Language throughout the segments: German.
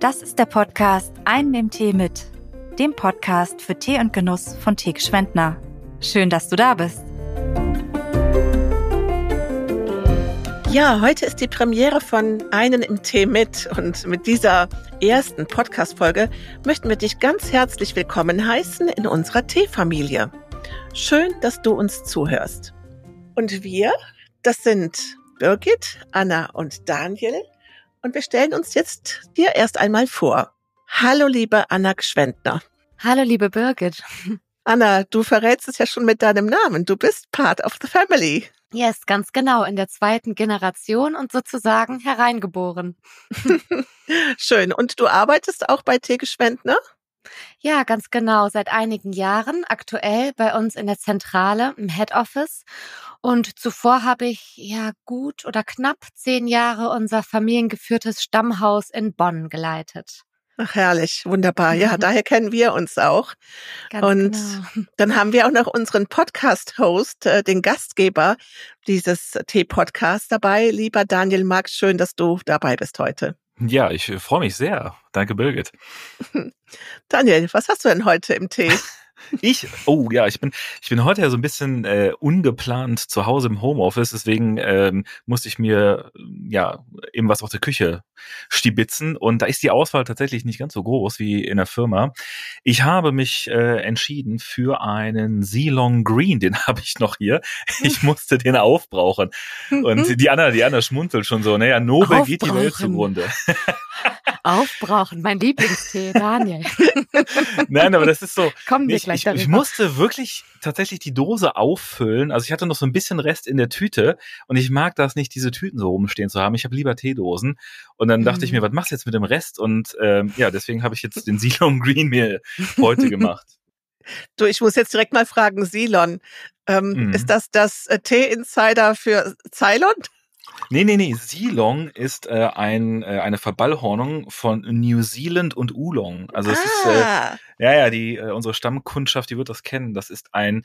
Das ist der Podcast Ein im Tee mit, dem Podcast für Tee und Genuss von Tee Schwendner. Schön, dass du da bist. Ja, heute ist die Premiere von Einen im Tee mit und mit dieser ersten Podcast-Folge möchten wir dich ganz herzlich willkommen heißen in unserer Teefamilie. Schön, dass du uns zuhörst. Und wir, das sind Birgit, Anna und Daniel und wir stellen uns jetzt dir erst einmal vor. Hallo, liebe Anna Gschwendner. Hallo, liebe Birgit. Anna, du verrätst es ja schon mit deinem Namen. Du bist part of the family. Yes, ganz genau, in der zweiten Generation und sozusagen hereingeboren. Schön. Und du arbeitest auch bei Tegeschwendner? Ja, ganz genau. Seit einigen Jahren, aktuell bei uns in der Zentrale im Head Office. Und zuvor habe ich ja gut oder knapp zehn Jahre unser familiengeführtes Stammhaus in Bonn geleitet. Ach, herrlich, wunderbar. Ja, daher kennen wir uns auch. Ganz und genau. dann haben wir auch noch unseren Podcast-Host, äh, den Gastgeber dieses T-Podcasts dabei. Lieber Daniel Marx, schön, dass du dabei bist heute. Ja, ich freue mich sehr. Danke, Birgit. Daniel, was hast du denn heute im Tee? Ich, oh ja, ich bin, ich bin heute ja so ein bisschen äh, ungeplant zu Hause im Homeoffice, deswegen ähm, musste ich mir ja eben was aus der Küche stibitzen und da ist die Auswahl tatsächlich nicht ganz so groß wie in der Firma. Ich habe mich äh, entschieden für einen Ceylon Green, den habe ich noch hier. Ich musste den aufbrauchen und die Anna, die Anna schmunzelt schon so, naja, Nobel geht die Welt zugrunde. Aufbrauchen, mein Lieblingstee, Daniel. Nein, aber das ist so. Kommen wir gleich ich, ich musste wirklich tatsächlich die Dose auffüllen. Also ich hatte noch so ein bisschen Rest in der Tüte und ich mag das nicht, diese Tüten so rumstehen zu haben. Ich habe lieber Teedosen. Und dann dachte mhm. ich mir, was machst du jetzt mit dem Rest? Und ähm, ja, deswegen habe ich jetzt den Ceylon Green mir heute gemacht. Du, ich muss jetzt direkt mal fragen, Ceylon, ähm, mhm. ist das das äh, Tee-Insider für Ceylon? Nee, nee, nee. Ceylon ist äh, ein, äh, eine Verballhornung von New Zealand und Oolong. Also es ah. ist, äh, ah. ja, ja, die, äh, unsere Stammkundschaft, die wird das kennen. Das ist ein,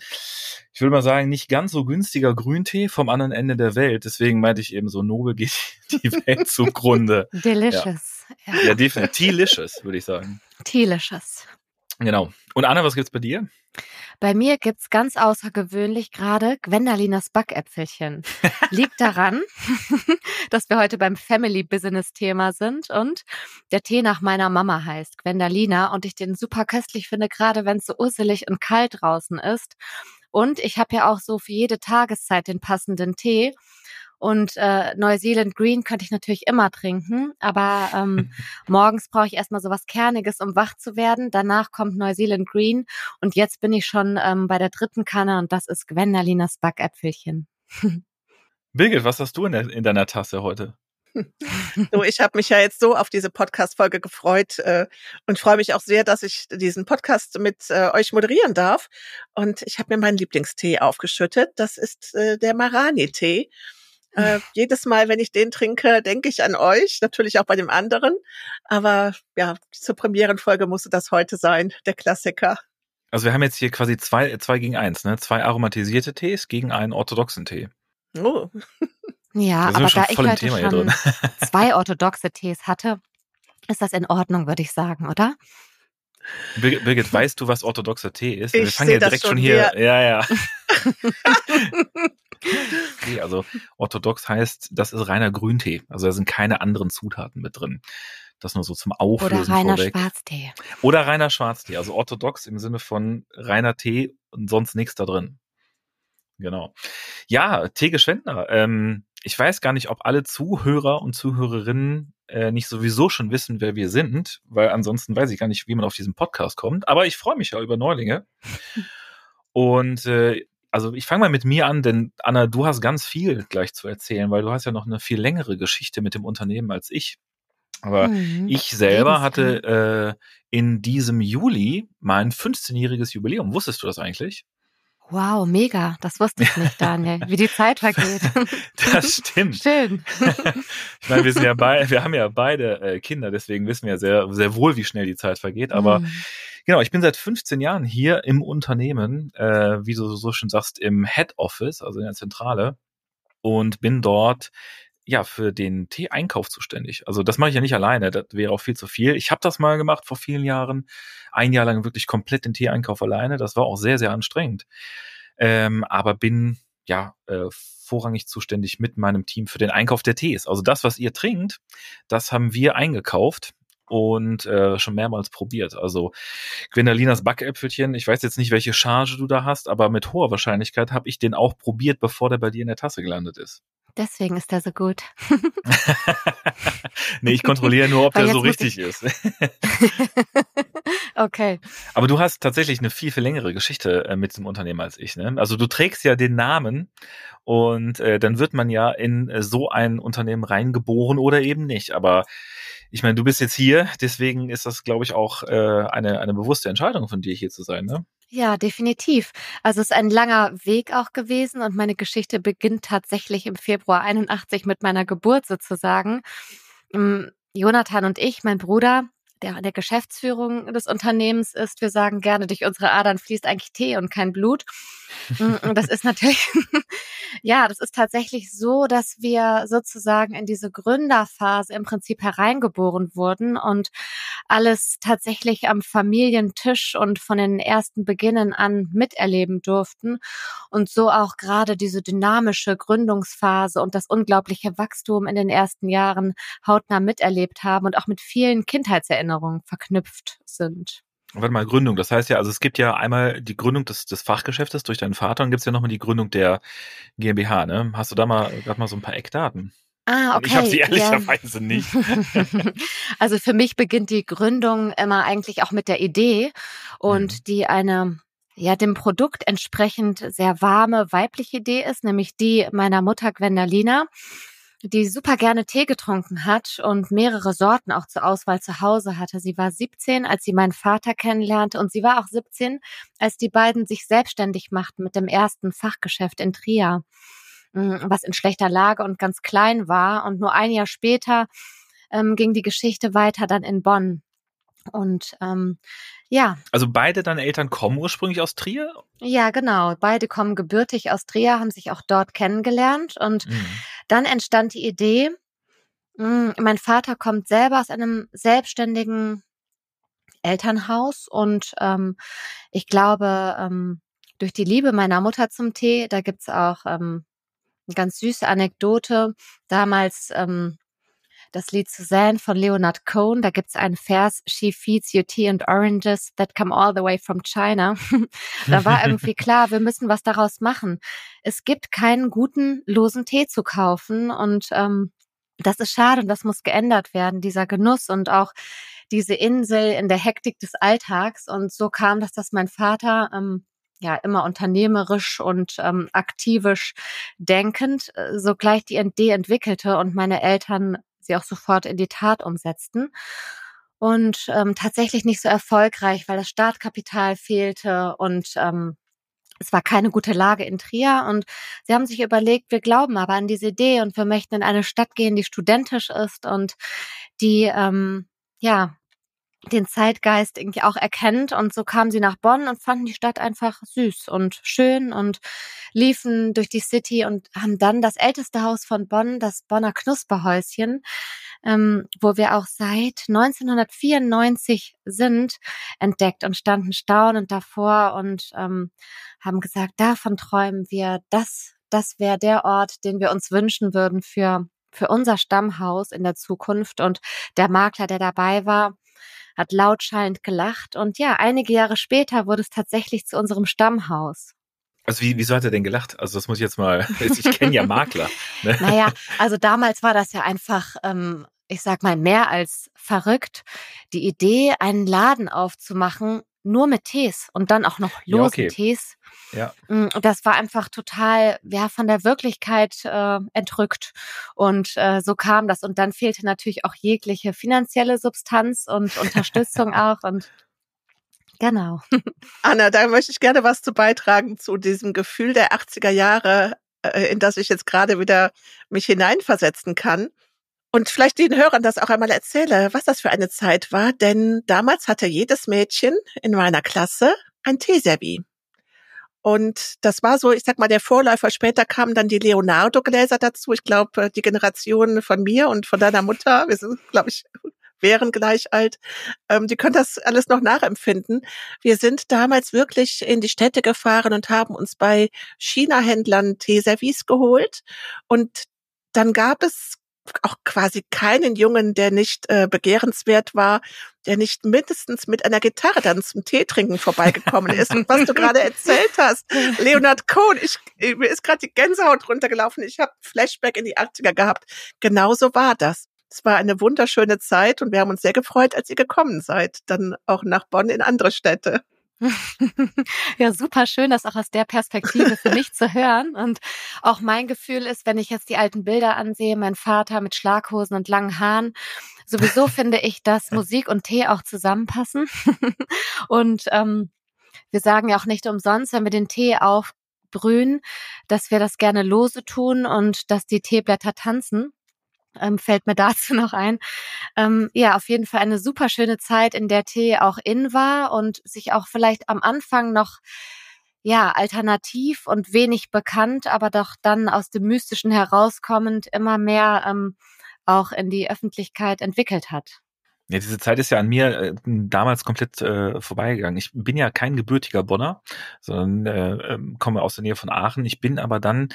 ich würde mal sagen, nicht ganz so günstiger Grüntee vom anderen Ende der Welt. Deswegen meinte ich eben so, nobel geht die Welt zugrunde. Delicious. Ja, ja. ja definitiv. Delicious, würde ich sagen. Delicious. Genau. Und Anna, was gibt's bei dir? Bei mir gibt's ganz außergewöhnlich gerade Gwendalinas Backäpfelchen. Liegt daran, dass wir heute beim Family Business Thema sind und der Tee nach meiner Mama heißt Gwendalina und ich den super köstlich finde, gerade wenn es so urselig und kalt draußen ist. Und ich habe ja auch so für jede Tageszeit den passenden Tee. Und äh, Neuseeland Green könnte ich natürlich immer trinken, aber ähm, morgens brauche ich erstmal so was Kerniges, um wach zu werden. Danach kommt Neuseeland Green und jetzt bin ich schon ähm, bei der dritten Kanne und das ist Gwendalinas Backäpfelchen. Birgit, was hast du in, der, in deiner Tasse heute? so, ich habe mich ja jetzt so auf diese Podcast-Folge gefreut äh, und freue mich auch sehr, dass ich diesen Podcast mit äh, euch moderieren darf. Und ich habe mir meinen Lieblingstee aufgeschüttet. Das ist äh, der Marani-Tee. Äh, jedes Mal, wenn ich den trinke, denke ich an euch, natürlich auch bei dem anderen. Aber ja, zur Premierenfolge musste das heute sein, der Klassiker. Also wir haben jetzt hier quasi zwei, zwei gegen eins, ne? Zwei aromatisierte Tees gegen einen orthodoxen Tee. Oh. Ja, aber da ich heute schon zwei orthodoxe Tees hatte, ist das in Ordnung, würde ich sagen, oder? Birgit, weißt du, was orthodoxer Tee ist? Ich Wir fangen ja direkt schon hier. hier. Ja, ja. okay, also orthodox heißt, das ist reiner Grüntee. Also da sind keine anderen Zutaten mit drin. Das nur so zum Auflösen Oder reiner vorweg. Schwarztee. Oder reiner Schwarztee. Also orthodox im Sinne von reiner Tee und sonst nichts da drin. Genau. Ja, Tee Geschwendner. Ähm, ich weiß gar nicht, ob alle Zuhörer und Zuhörerinnen äh, nicht sowieso schon wissen, wer wir sind, weil ansonsten weiß ich gar nicht, wie man auf diesen Podcast kommt. Aber ich freue mich ja über Neulinge. Und äh, also ich fange mal mit mir an, denn Anna, du hast ganz viel gleich zu erzählen, weil du hast ja noch eine viel längere Geschichte mit dem Unternehmen als ich. Aber mhm. ich selber hatte äh, in diesem Juli mein 15-jähriges Jubiläum. Wusstest du das eigentlich? Wow, mega. Das wusste ich nicht, Daniel. Wie die Zeit vergeht. Das stimmt. Schön. Ich meine, wir sind ja beide, wir haben ja beide äh, Kinder, deswegen wissen wir ja sehr, sehr wohl, wie schnell die Zeit vergeht. Aber mhm. genau, ich bin seit 15 Jahren hier im Unternehmen, äh, wie du so schön sagst, im Head Office, also in der Zentrale, und bin dort ja für den Tee-Einkauf zuständig. Also das mache ich ja nicht alleine, das wäre auch viel zu viel. Ich habe das mal gemacht vor vielen Jahren, ein Jahr lang wirklich komplett den Tee-Einkauf alleine. Das war auch sehr, sehr anstrengend. Ähm, aber bin ja äh, vorrangig zuständig mit meinem Team für den Einkauf der Tees. Also das, was ihr trinkt, das haben wir eingekauft und äh, schon mehrmals probiert. Also Gwendalinas Backäpfelchen, ich weiß jetzt nicht, welche Charge du da hast, aber mit hoher Wahrscheinlichkeit habe ich den auch probiert, bevor der bei dir in der Tasse gelandet ist. Deswegen ist er so gut. nee, ich kontrolliere nur, ob der so richtig ist. okay. Aber du hast tatsächlich eine viel, viel längere Geschichte äh, mit dem Unternehmen als ich. Ne? Also du trägst ja den Namen und äh, dann wird man ja in äh, so ein Unternehmen reingeboren oder eben nicht. Aber ich meine, du bist jetzt hier, deswegen ist das, glaube ich, auch äh, eine, eine bewusste Entscheidung von dir, hier zu sein, ne? Ja, definitiv. Also es ist ein langer Weg auch gewesen und meine Geschichte beginnt tatsächlich im Februar 81 mit meiner Geburt sozusagen. Mm, Jonathan und ich, mein Bruder, der der Geschäftsführung des Unternehmens ist. Wir sagen gerne, durch unsere Adern fließt eigentlich Tee und kein Blut. Mm, und das ist natürlich, ja, das ist tatsächlich so, dass wir sozusagen in diese Gründerphase im Prinzip hereingeboren wurden und alles tatsächlich am Familientisch und von den ersten Beginnen an miterleben durften und so auch gerade diese dynamische Gründungsphase und das unglaubliche Wachstum in den ersten Jahren hautnah miterlebt haben und auch mit vielen Kindheitserinnerungen verknüpft sind. Warte mal, Gründung. Das heißt ja, also es gibt ja einmal die Gründung des, des Fachgeschäftes durch deinen Vater und gibt es ja nochmal die Gründung der GmbH, ne? Hast du da mal gerade mal so ein paar Eckdaten? Ah, okay. Ich habe sie ehrlicherweise ja. nicht. also für mich beginnt die Gründung immer eigentlich auch mit der Idee und mhm. die eine ja dem Produkt entsprechend sehr warme weibliche Idee ist, nämlich die meiner Mutter Gwendalina die super gerne Tee getrunken hat und mehrere Sorten auch zur Auswahl zu Hause hatte. Sie war 17, als sie meinen Vater kennenlernte und sie war auch 17, als die beiden sich selbstständig machten mit dem ersten Fachgeschäft in Trier, mm, was in schlechter Lage und ganz klein war. Und nur ein Jahr später ähm, ging die Geschichte weiter dann in Bonn. Und ähm, ja. Also beide deine Eltern kommen ursprünglich aus Trier? Ja, genau. Beide kommen gebürtig aus Trier, haben sich auch dort kennengelernt. Und mhm. Dann entstand die Idee, hm, mein Vater kommt selber aus einem selbstständigen Elternhaus und ähm, ich glaube, ähm, durch die Liebe meiner Mutter zum Tee, da gibt's auch ähm, eine ganz süße Anekdote. Damals ähm, das Lied Suzanne von Leonard Cohen. Da gibt's einen Vers, She feeds you tea and oranges that come all the way from China. da war irgendwie klar, wir müssen was daraus machen. Es gibt keinen guten losen Tee zu kaufen und ähm, das ist schade und das muss geändert werden, dieser Genuss und auch diese Insel in der Hektik des Alltags. Und so kam das, dass mein Vater ähm, ja immer unternehmerisch und ähm, aktivisch denkend äh, sogleich die Idee entwickelte und meine Eltern sie auch sofort in die Tat umsetzten. Und ähm, tatsächlich nicht so erfolgreich, weil das Startkapital fehlte und ähm, es war keine gute Lage in Trier und sie haben sich überlegt, wir glauben aber an diese Idee und wir möchten in eine Stadt gehen, die studentisch ist und die ähm, ja den Zeitgeist irgendwie auch erkennt. Und so kamen sie nach Bonn und fanden die Stadt einfach süß und schön und liefen durch die City und haben dann das älteste Haus von Bonn, das Bonner Knusperhäuschen, ähm, wo wir auch seit 1994 sind, entdeckt und standen staunend davor und ähm, haben gesagt, davon träumen wir, das, das wäre der Ort, den wir uns wünschen würden für für unser Stammhaus in der Zukunft. Und der Makler, der dabei war, hat lautschallend gelacht und ja, einige Jahre später wurde es tatsächlich zu unserem Stammhaus. Also wie, wieso hat er denn gelacht? Also das muss ich jetzt mal, ich kenne ja Makler. Ne? Naja, also damals war das ja einfach, ähm, ich sag mal, mehr als verrückt. Die Idee, einen Laden aufzumachen, nur mit Tees und dann auch noch losen ja, okay. Tees. Ja. Mm, das war einfach total ja von der Wirklichkeit äh, entrückt und äh, so kam das und dann fehlte natürlich auch jegliche finanzielle Substanz und Unterstützung auch und genau. Anna, da möchte ich gerne was zu beitragen zu diesem Gefühl der 80er Jahre, äh, in das ich jetzt gerade wieder mich hineinversetzen kann und vielleicht den Hörern das auch einmal erzähle, was das für eine Zeit war, denn damals hatte jedes Mädchen in meiner Klasse ein Teeservie. Und das war so, ich sag mal, der Vorläufer. Später kamen dann die Leonardo-Gläser dazu. Ich glaube, die Generation von mir und von deiner Mutter, wir sind, glaube ich, wären gleich alt, ähm, die können das alles noch nachempfinden. Wir sind damals wirklich in die Städte gefahren und haben uns bei China-Händlern Teeservice geholt. Und dann gab es auch quasi keinen Jungen, der nicht äh, begehrenswert war, der nicht mindestens mit einer Gitarre dann zum Tee trinken vorbeigekommen ist. Und was du gerade erzählt hast, Leonard Cohen, ich, mir ist gerade die Gänsehaut runtergelaufen. Ich habe Flashback in die 80er gehabt. Genauso war das. Es war eine wunderschöne Zeit und wir haben uns sehr gefreut, als ihr gekommen seid, dann auch nach Bonn in andere Städte. ja, super schön, das auch aus der Perspektive für mich zu hören. Und auch mein Gefühl ist, wenn ich jetzt die alten Bilder ansehe, mein Vater mit Schlaghosen und langen Haaren, sowieso finde ich, dass Musik und Tee auch zusammenpassen. und ähm, wir sagen ja auch nicht umsonst, wenn wir den Tee aufbrühen, dass wir das gerne lose tun und dass die Teeblätter tanzen ähm, fällt mir dazu noch ein. Ähm, ja, auf jeden Fall eine super schöne Zeit, in der Tee auch in war und sich auch vielleicht am Anfang noch ja, alternativ und wenig bekannt, aber doch dann aus dem Mystischen herauskommend immer mehr ähm, auch in die Öffentlichkeit entwickelt hat. Ja, diese Zeit ist ja an mir äh, damals komplett äh, vorbeigegangen. Ich bin ja kein gebürtiger Bonner, sondern äh, ähm, komme aus der Nähe von Aachen. Ich bin aber dann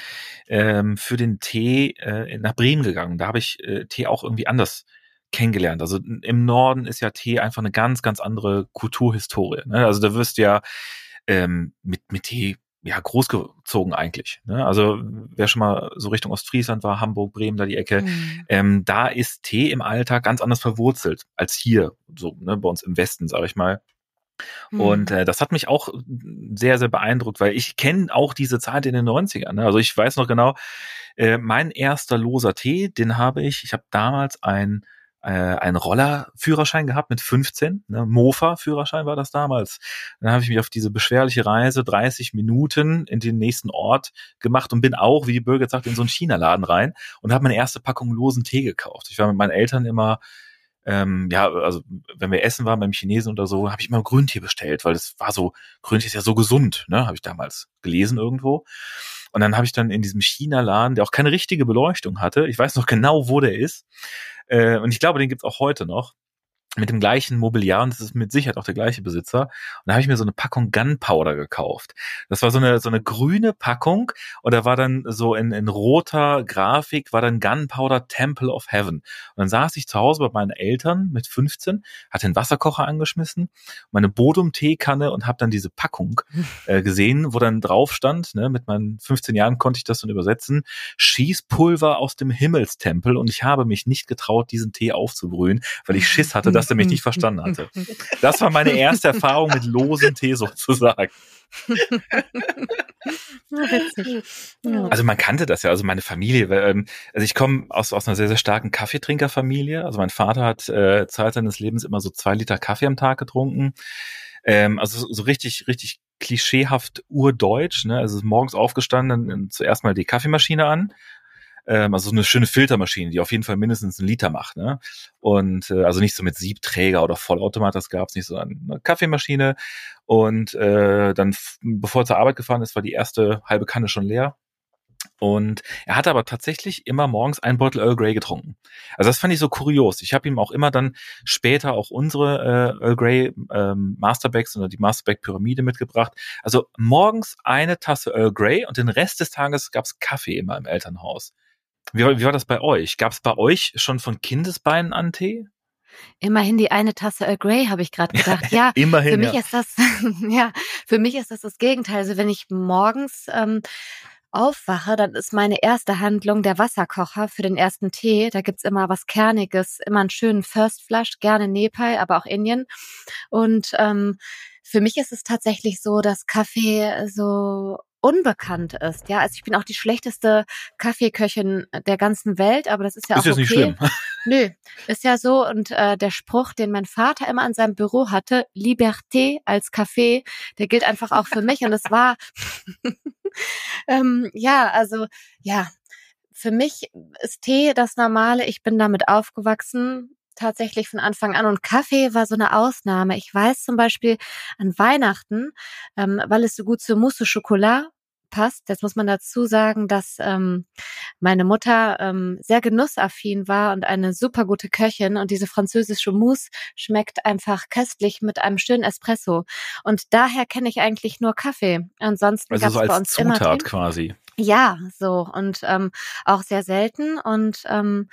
ähm, für den Tee äh, nach Bremen gegangen. Da habe ich äh, Tee auch irgendwie anders kennengelernt. Also im Norden ist ja Tee einfach eine ganz, ganz andere Kulturhistorie. Ne? Also da wirst du ja ähm, mit, mit Tee ja, großgezogen eigentlich. Ne? Also wer schon mal so Richtung Ostfriesland war, Hamburg, Bremen, da die Ecke, mhm. ähm, da ist Tee im Alltag ganz anders verwurzelt als hier, so ne, bei uns im Westen, sage ich mal. Mhm. Und äh, das hat mich auch sehr, sehr beeindruckt, weil ich kenne auch diese Zeit in den 90ern. Ne? Also ich weiß noch genau, äh, mein erster loser Tee, den habe ich, ich habe damals ein äh, einen Rollerführerschein gehabt mit 15, ne, Mofa-Führerschein war das damals. Dann habe ich mich auf diese beschwerliche Reise 30 Minuten in den nächsten Ort gemacht und bin auch, wie die Bürger sagt, in so einen China-Laden rein und habe meine erste Packung losen Tee gekauft. Ich war mit meinen Eltern immer ähm, ja, also wenn wir essen waren beim Chinesen oder so, habe ich immer Grüntee bestellt, weil das war so, Grüntee ist ja so gesund, ne, habe ich damals gelesen irgendwo. Und dann habe ich dann in diesem China-Laden, der auch keine richtige Beleuchtung hatte, ich weiß noch genau, wo der ist, äh, und ich glaube, den gibt's auch heute noch mit dem gleichen Mobiliar und es ist mit Sicherheit auch der gleiche Besitzer. Und da habe ich mir so eine Packung Gunpowder gekauft. Das war so eine so eine grüne Packung und da war dann so in, in roter Grafik war dann Gunpowder Temple of Heaven. Und dann saß ich zu Hause bei meinen Eltern mit 15, hatte den Wasserkocher angeschmissen, meine Bodum-Teekanne und habe dann diese Packung äh, gesehen, wo dann drauf stand, ne, mit meinen 15 Jahren konnte ich das dann übersetzen, Schießpulver aus dem Himmelstempel und ich habe mich nicht getraut, diesen Tee aufzubrühen, weil ich Schiss hatte, dass er mich nicht verstanden hatte. Das war meine erste Erfahrung mit losen Tee sozusagen. Also man kannte das ja, also meine Familie, ähm, also ich komme aus, aus einer sehr, sehr starken Kaffeetrinkerfamilie. Also mein Vater hat äh, Zeit seines Lebens immer so zwei Liter Kaffee am Tag getrunken. Ähm, also so richtig, richtig klischeehaft urdeutsch, ne? Also morgens aufgestanden, zuerst mal die Kaffeemaschine an, ähm, also so eine schöne Filtermaschine, die auf jeden Fall mindestens einen Liter macht. Ne? Und äh, also nicht so mit Siebträger oder Vollautomat, das gab's nicht, so eine Kaffeemaschine. Und äh, dann, bevor er zur Arbeit gefahren ist, war die erste halbe Kanne schon leer. Und er hat aber tatsächlich immer morgens einen Beutel Earl Grey getrunken. Also das fand ich so kurios. Ich habe ihm auch immer dann später auch unsere äh, Earl Grey ähm, Masterbacks oder die Masterback Pyramide mitgebracht. Also morgens eine Tasse Earl Grey und den Rest des Tages gab's Kaffee immer im Elternhaus. Wie, wie war das bei euch? Gab es bei euch schon von Kindesbeinen an Tee? Immerhin die eine Tasse Earl Grey, habe ich gerade gedacht. Ja, Immerhin, für mich ja. ist das, ja, für mich ist das das Gegenteil. Also wenn ich morgens ähm, aufwache, dann ist meine erste Handlung der Wasserkocher für den ersten Tee. Da gibt's immer was Kerniges, immer einen schönen First Flush, gerne Nepal, aber auch Indien. Und ähm, für mich ist es tatsächlich so, dass Kaffee so unbekannt ist. Ja, also ich bin auch die schlechteste Kaffeeköchin der ganzen Welt, aber das ist ja ist auch okay. Ist nicht schlimm. Nö, ist ja so. Und äh, der Spruch, den mein Vater immer an seinem Büro hatte, Liberté als Kaffee, der gilt einfach auch für mich. Und es war, ähm, ja, also ja, für mich ist Tee das Normale. Ich bin damit aufgewachsen tatsächlich von Anfang an und Kaffee war so eine Ausnahme. Ich weiß zum Beispiel an Weihnachten, ähm, weil es so gut zu Mousse au Chocolat passt. Jetzt muss man dazu sagen, dass ähm, meine Mutter ähm, sehr genussaffin war und eine super gute Köchin und diese französische Mousse schmeckt einfach köstlich mit einem schönen Espresso. Und daher kenne ich eigentlich nur Kaffee. Ansonsten also gab's so als bei uns Zutat immer Tee. quasi. Ja, so und ähm, auch sehr selten und ähm,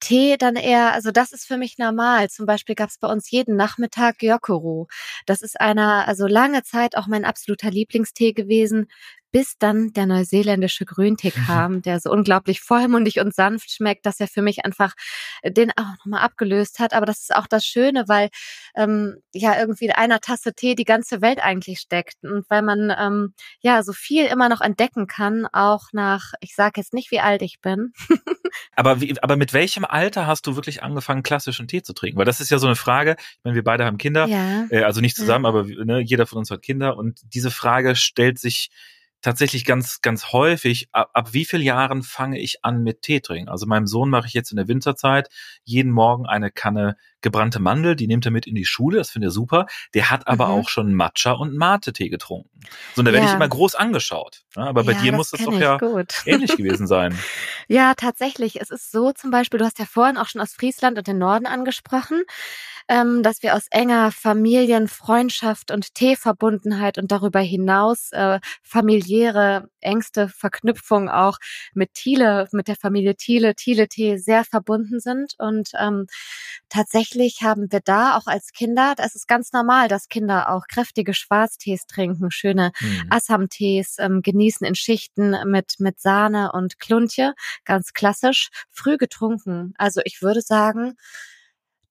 Tee dann eher, also das ist für mich normal. Zum Beispiel gab es bei uns jeden Nachmittag Gyokuro. Das ist einer, also lange Zeit auch mein absoluter Lieblingstee gewesen, bis dann der neuseeländische Grüntee kam, der so unglaublich vollmundig und sanft schmeckt, dass er für mich einfach äh, den auch nochmal abgelöst hat. Aber das ist auch das Schöne, weil ähm, ja irgendwie in einer Tasse Tee die ganze Welt eigentlich steckt und weil man ähm, ja so viel immer noch entdecken kann, auch nach, ich sage jetzt nicht, wie alt ich bin. aber, wie, aber mit welchem Alter hast du wirklich angefangen, klassischen Tee zu trinken? Weil das ist ja so eine Frage. Ich meine, wir beide haben Kinder, Ja. äh, also nicht zusammen, Ja. aber ne, jeder von uns hat Kinder und diese Frage stellt sich tatsächlich ganz, ganz häufig, ab, ab wie vielen Jahren fange ich an mit Tee trinken? Also meinem Sohn mache ich jetzt in der Winterzeit jeden Morgen eine Kanne gebrannte Mandel, die nimmt er mit in die Schule, das finde ich super. Der hat aber Mhm. auch schon Matcha und Mate-Tee getrunken. So, und da werde ich Ja. immer groß angeschaut. Ja, aber bei ja, dir das muss das doch ja gut. ähnlich gewesen sein. Ja, tatsächlich. Es ist so zum Beispiel, du hast ja vorhin auch schon aus Friesland und den Norden angesprochen, ähm, dass wir aus enger Familien, Freundschaft und Teeverbundenheit und darüber hinaus äh, familiäre engste Verknüpfung auch mit Thiele, mit der Familie Thiele, Thiele-Tee sehr verbunden sind. Und ähm, tatsächlich haben wir da auch als Kinder, das ist ganz normal, dass Kinder auch kräftige Schwarztees trinken, schöne Hm. Assam-Tees ähm, genießen in Schichten mit, mit Sahne und Kluntje, ganz klassisch, früh getrunken. Also ich würde sagen,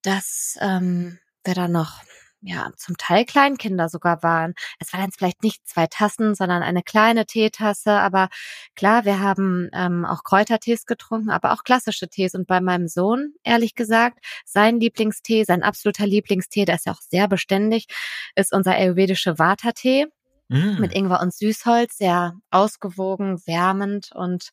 dass ähm, wir da noch ja zum Teil Kleinkinder sogar waren. Es waren jetzt vielleicht nicht zwei Tassen, sondern eine kleine Teetasse. Aber klar, wir haben ähm, auch Kräutertees getrunken, aber auch klassische Tees. Und bei meinem Sohn, ehrlich gesagt, sein Lieblingstee, sein absoluter Lieblingstee, der ist ja auch sehr beständig, ist unser ayurvedische Vata-Tee Mm. mit Ingwer und Süßholz, sehr ausgewogen, wärmend und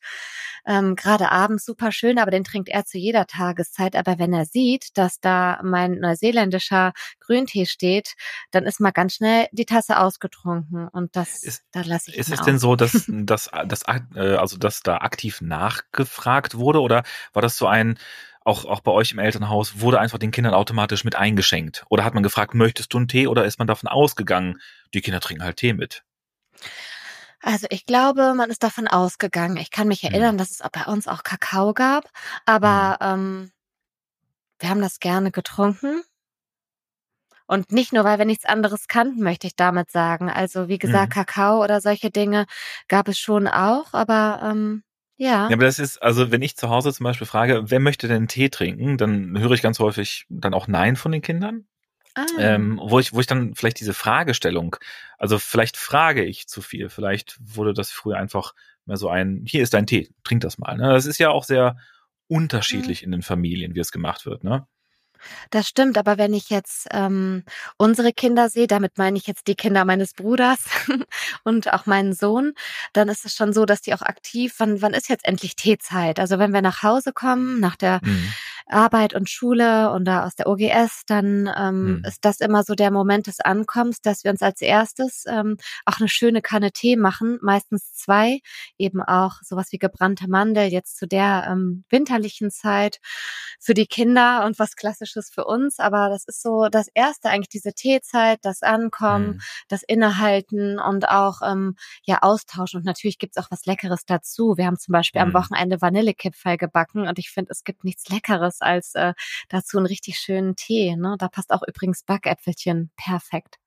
ähm, gerade abends super schön, aber den trinkt er zu jeder Tageszeit. Aber wenn er sieht, dass da mein neuseeländischer Grüntee steht, dann ist mal ganz schnell die Tasse ausgetrunken und das, Ist- da lasse ich Ist es auch. denn so, dass, dass, dass, äh, also, dass da aktiv nachgefragt wurde oder war das so ein, auch, auch bei euch im Elternhaus, wurde einfach den Kindern automatisch mit eingeschenkt? Oder hat man gefragt, möchtest du einen Tee oder ist man davon ausgegangen, die Kinder trinken halt Tee mit? Also ich glaube, man ist davon ausgegangen. Ich kann mich Hm. erinnern, dass es bei uns auch Kakao gab, aber ähm, wir haben das gerne getrunken. Und nicht nur, weil wir nichts anderes kannten, möchte ich damit sagen. Also wie gesagt, Mhm. Kakao oder solche Dinge gab es schon auch, aber ähm, ja. Ja, aber das ist, also wenn ich zu Hause zum Beispiel frage, wer möchte denn Tee trinken, dann höre ich ganz häufig dann auch Nein von den Kindern. Ah. Ähm, wo ich, wo ich dann vielleicht diese Fragestellung, also vielleicht frage ich zu viel, vielleicht wurde das früher einfach mehr so ein, hier ist dein Tee, trink das mal. Ne? Das ist ja auch sehr unterschiedlich in den Familien, wie es gemacht wird, ne? Das stimmt, aber wenn ich jetzt ähm, unsere Kinder sehe, damit meine ich jetzt die Kinder meines Bruders und auch meinen Sohn, dann ist es schon so, dass die auch aktiv, wann, wann ist jetzt endlich Teezeit? Also wenn wir nach Hause kommen, nach der Mhm. Arbeit und Schule und da aus der OGS, dann ähm, Hm. ist das immer so der Moment des Ankommens, dass wir uns als erstes ähm, auch eine schöne Kanne Tee machen, meistens zwei, eben auch sowas wie gebrannte Mandel jetzt zu der ähm, winterlichen Zeit für die Kinder und was Klassisches für uns. Aber das ist so das Erste eigentlich, diese Teezeit, das Ankommen, Mhm. das Innehalten und auch ähm, ja Austausch. Und natürlich gibt's auch was Leckeres dazu. Wir haben zum Beispiel am Mhm. Wochenende Vanillekipferl gebacken und ich finde, es gibt nichts Leckeres als äh, dazu einen richtig schönen Tee. Ne? Da passt auch übrigens Backäpfelchen perfekt.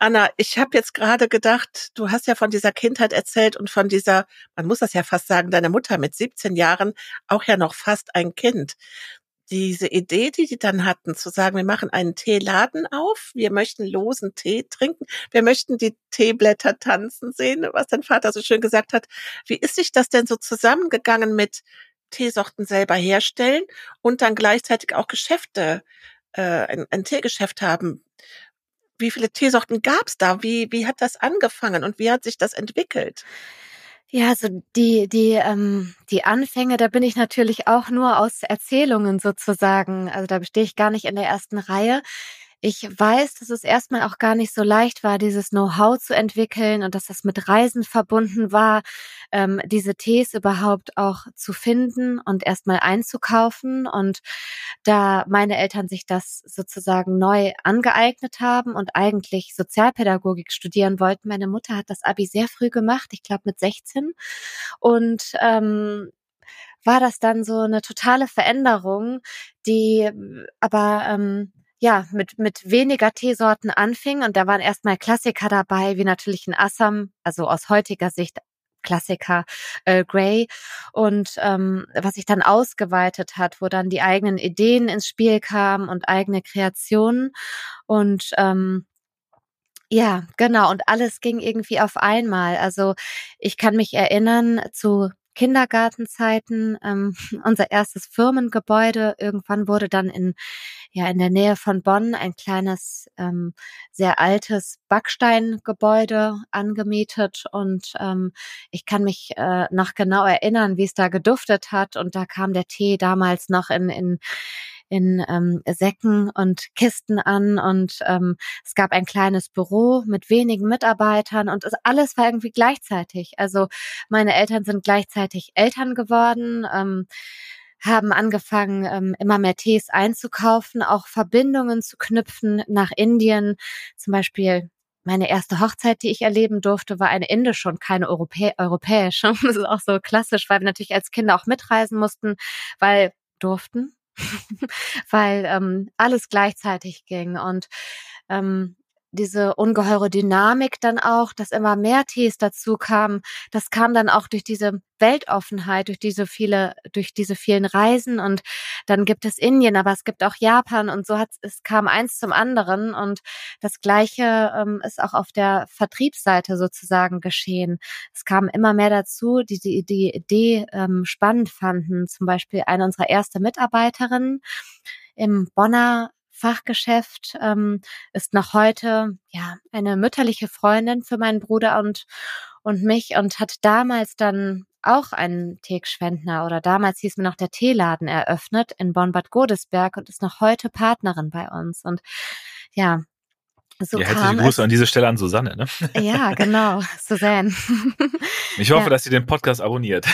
Anna, ich habe jetzt gerade gedacht, du hast ja von dieser Kindheit erzählt und von dieser, man muss das ja fast sagen, deine Mutter mit 17 Jahren auch ja noch fast ein Kind. Diese Idee, die die dann hatten, zu sagen, wir machen einen Teeladen auf, wir möchten losen Tee trinken, wir möchten die Teeblätter tanzen sehen, was dein Vater so schön gesagt hat. Wie ist sich das denn so zusammengegangen mit Teesorten selber herstellen und dann gleichzeitig auch Geschäfte, äh, ein, ein Teegeschäft haben? wie viele Teesorten gab's da? Wie, wie hat das angefangen und wie hat sich das entwickelt? Ja, also die, die, ähm, die Anfänge, da bin ich natürlich auch nur aus Erzählungen sozusagen. Also da stehe ich gar nicht in der ersten Reihe. Ich weiß, dass es erstmal auch gar nicht so leicht war, dieses Know-how zu entwickeln und dass das mit Reisen verbunden war, ähm, diese Tees überhaupt auch zu finden und erstmal einzukaufen. Und da meine Eltern sich das sozusagen neu angeeignet haben und eigentlich Sozialpädagogik studieren wollten, meine Mutter hat das Abi sehr früh gemacht, ich glaube mit 16. Und ähm, war das dann so eine totale Veränderung, die aber ähm, ja, mit, mit weniger Teesorten anfing und da waren erstmal Klassiker dabei, wie natürlich ein Assam, also aus heutiger Sicht Klassiker äh, Grey und ähm, was sich dann ausgeweitet hat, wo dann die eigenen Ideen ins Spiel kamen und eigene Kreationen und ähm, ja, genau. Und alles ging irgendwie auf einmal. Also ich kann mich erinnern zu Kindergartenzeiten, ähm, unser erstes Firmengebäude. Irgendwann wurde dann in, ja, in der Nähe von Bonn ein kleines, ähm, sehr altes Backsteingebäude angemietet und ähm, ich kann mich äh, noch genau erinnern, wie es da geduftet hat und da kam der Tee damals noch in, in in ähm, Säcken und Kisten an und ähm, es gab ein kleines Büro mit wenigen Mitarbeitern und es, alles war irgendwie gleichzeitig. Also meine Eltern sind gleichzeitig Eltern geworden. Ähm, haben angefangen, ähm, immer mehr Tees einzukaufen, auch Verbindungen zu knüpfen nach Indien. Zum Beispiel meine erste Hochzeit, die ich erleben durfte, war eine indische und keine Europä europäische. Das ist auch so klassisch, weil wir natürlich als Kinder auch mitreisen mussten, weil durften, weil ähm, alles gleichzeitig ging und ähm, diese ungeheure Dynamik dann auch, dass immer mehr Tees dazu kamen. Das kam dann auch durch diese Weltoffenheit, durch diese viele, durch diese vielen Reisen und dann gibt es Indien, aber es gibt auch Japan und so hat es kam eins zum anderen und das Gleiche ähm, ist auch auf der Vertriebsseite sozusagen geschehen. Es kam immer mehr dazu, die die, die Idee ähm, spannend fanden. Zum Beispiel eine unserer erste Mitarbeiterinnen im Bonner Fachgeschäft, ähm, ist noch heute ja eine mütterliche Freundin für meinen Bruder und und mich und hat damals dann auch einen Teekschwendner oder damals hieß mir noch der Teeladen eröffnet in Bonn-Bad Godesberg und ist noch heute Partnerin bei uns und ja, so ja, herzliche Grüße an diese Stelle an Susanne. Ne? Ja, genau, Susanne. Ich hoffe, ja. dass sie den Podcast abonniert.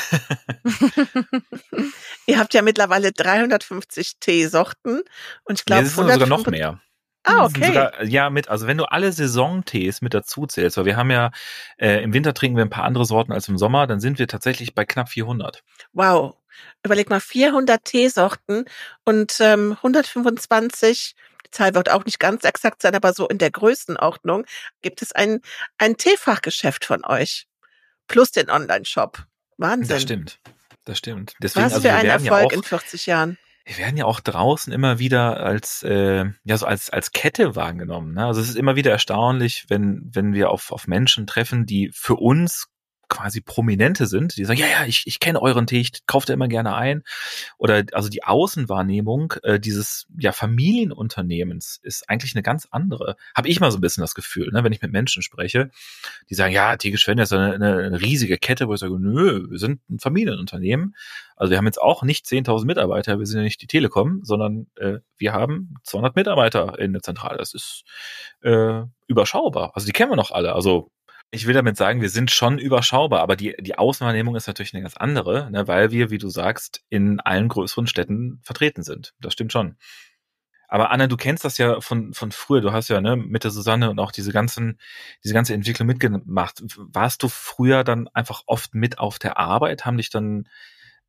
Ihr habt ja mittlerweile 350 Teesorten und ich glaube nee, sogar noch mehr. Ah, okay. Sogar, ja, mit, also wenn du alle Saisontees mit dazu zählst, weil wir haben ja, äh, im Winter trinken wir ein paar andere Sorten als im Sommer, dann sind wir tatsächlich bei knapp 400. Wow. Überleg mal, 400 Teesorten und ähm, 125 Zahl wird auch nicht ganz exakt sein, aber so in der Größenordnung gibt es ein, ein Teefachgeschäft von euch. Plus den Online-Shop. Wahnsinn. Das stimmt. Das stimmt. Deswegen, Was also für ein Erfolg ja auch, in 40 Jahren. Wir werden ja auch draußen immer wieder als äh, ja so als als Kette wahrgenommen. Ne? Also es ist immer wieder erstaunlich, wenn wenn wir auf auf Menschen treffen, die für uns quasi Prominente sind, die sagen, ja, ja, ich, ich kenne euren Tee, ich kaufe da immer gerne ein. Oder also die Außenwahrnehmung äh, dieses ja Familienunternehmens ist eigentlich eine ganz andere. Habe ich mal so ein bisschen das Gefühl, ne, wenn ich mit Menschen spreche, die sagen, ja, Tee Geschwende ist eine, eine, eine riesige Kette, wo ich sage, nö, wir sind ein Familienunternehmen. Also wir haben jetzt auch nicht 10.000 Mitarbeiter, wir sind ja nicht die Telekom, sondern äh, wir haben 200 Mitarbeiter in der Zentrale. Das ist äh, überschaubar. Also die kennen wir noch alle. Also ich will damit sagen, wir sind schon überschaubar, aber die, die Außenwahrnehmung ist natürlich eine ganz andere, ne, weil wir, wie du sagst, in allen größeren Städten vertreten sind. Das stimmt schon. Aber Anna, du kennst das ja von, von früher. Du hast ja ne, mit der Susanne und auch diese ganzen, diese ganze Entwicklung mitgemacht. Warst du früher dann einfach oft mit auf der Arbeit? Haben dich dann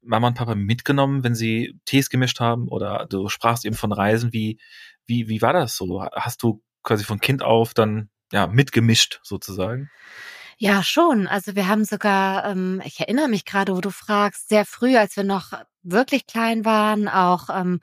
Mama und Papa mitgenommen, wenn sie Tees gemischt haben? Oder du sprachst eben von Reisen. Wie, wie, wie war das so? Hast du quasi von Kind auf dann ja, mitgemischt sozusagen? Ja, schon. Also wir haben sogar, ähm, ich erinnere mich gerade, wo du fragst, sehr früh, als wir noch wirklich klein waren, auch ähm,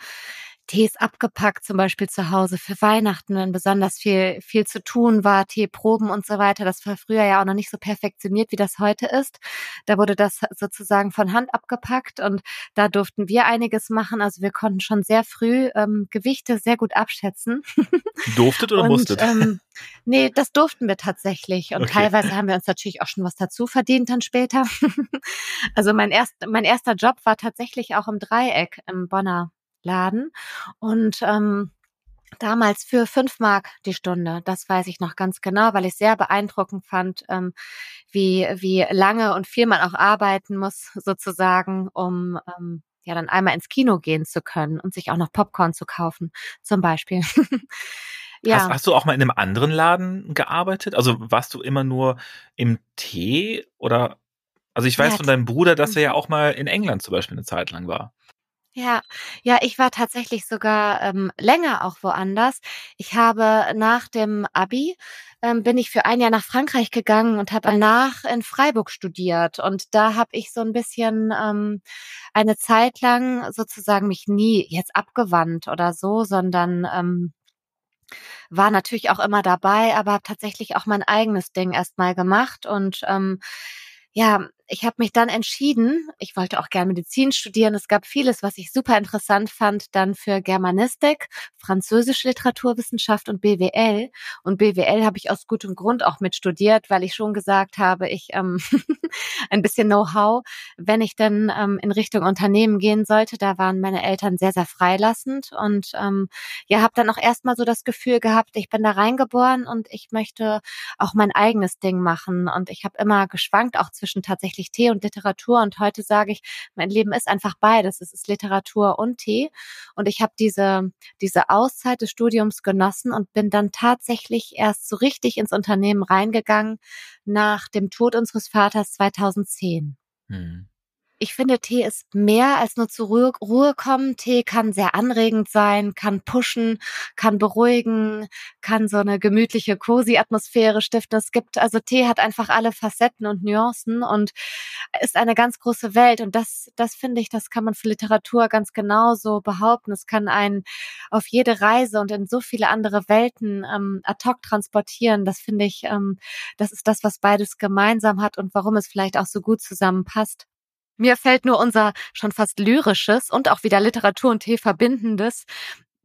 Tees abgepackt, zum Beispiel zu Hause für Weihnachten, wenn besonders viel, viel zu tun war, Teeproben und so weiter. Das war früher ja auch noch nicht so perfektioniert, wie das heute ist. Da wurde das sozusagen von Hand abgepackt und da durften wir einiges machen. Also wir konnten schon sehr früh ähm, Gewichte sehr gut abschätzen. Durftet oder und, musstet? Ähm, nee, das durften wir tatsächlich. Und okay. teilweise haben wir uns natürlich auch schon was dazu verdient dann später. also mein, erst, mein erster Job war tatsächlich auch im Dreieck im Bonner Laden und ähm, damals für fünf Mark die Stunde. Das weiß ich noch ganz genau, weil ich sehr beeindruckend fand, ähm, wie, wie lange und viel man auch arbeiten muss, sozusagen, um ähm, ja dann einmal ins Kino gehen zu können und sich auch noch Popcorn zu kaufen, zum Beispiel. ja. Hast, hast, du auch mal in einem anderen Laden gearbeitet? Also warst du immer nur im Tee oder? Also ich weiß ja, von deinem Bruder, dass er ja auch mal in England zum Beispiel eine Zeit lang war. Ja, ja, ich war tatsächlich sogar ähm, länger auch woanders. Ich habe nach dem Abi ähm, bin ich für ein Jahr nach Frankreich gegangen und habe danach in Freiburg studiert. Und da habe ich so ein bisschen ähm, eine Zeit lang sozusagen mich nie jetzt abgewandt oder so, sondern ähm, war natürlich auch immer dabei, aber habe tatsächlich auch mein eigenes Ding erstmal gemacht und ähm, ja, ich habe mich dann entschieden, ich wollte auch gern Medizin studieren. Es gab vieles, was ich super interessant fand, dann für Germanistik, französische Literaturwissenschaft und BWL. Und BWL habe ich aus gutem Grund auch mit studiert, weil ich schon gesagt habe, ich ähm, ein bisschen Know-how, wenn ich dann ähm, in Richtung Unternehmen gehen sollte. Da waren meine Eltern sehr, sehr freilassend und ähm, ja, habe dann auch erstmal so das Gefühl gehabt, ich bin da reingeboren und ich möchte auch mein eigenes Ding machen. Und ich habe immer geschwankt, auch zwischen tatsächlich wirklich Tee und Literatur. Und heute sage ich, mein Leben ist einfach beides. Es ist Literatur und Tee. Und ich habe diese, diese Auszeit des Studiums genossen und bin dann tatsächlich erst so richtig ins Unternehmen reingegangen nach dem Tod unseres Vaters 2010. Hm. Ich finde, Tee ist mehr als nur zur Ruhe, Ruhe kommen. Tee kann sehr anregend sein, kann pushen, kann beruhigen, kann so eine gemütliche, cozy Atmosphäre stiften. Es gibt, also Tee hat einfach alle Facetten und Nuancen und ist eine ganz große Welt. Und das, das finde ich, das kann man für Literatur ganz genauso behaupten. Es kann einen auf jede Reise und in so viele andere Welten ähm, ad hoc transportieren. Das finde ich, ähm, das ist das, was beides gemeinsam hat und warum es vielleicht auch so gut zusammenpasst. Mir fällt nur unser schon fast lyrisches und auch wieder Literatur und Tee verbindendes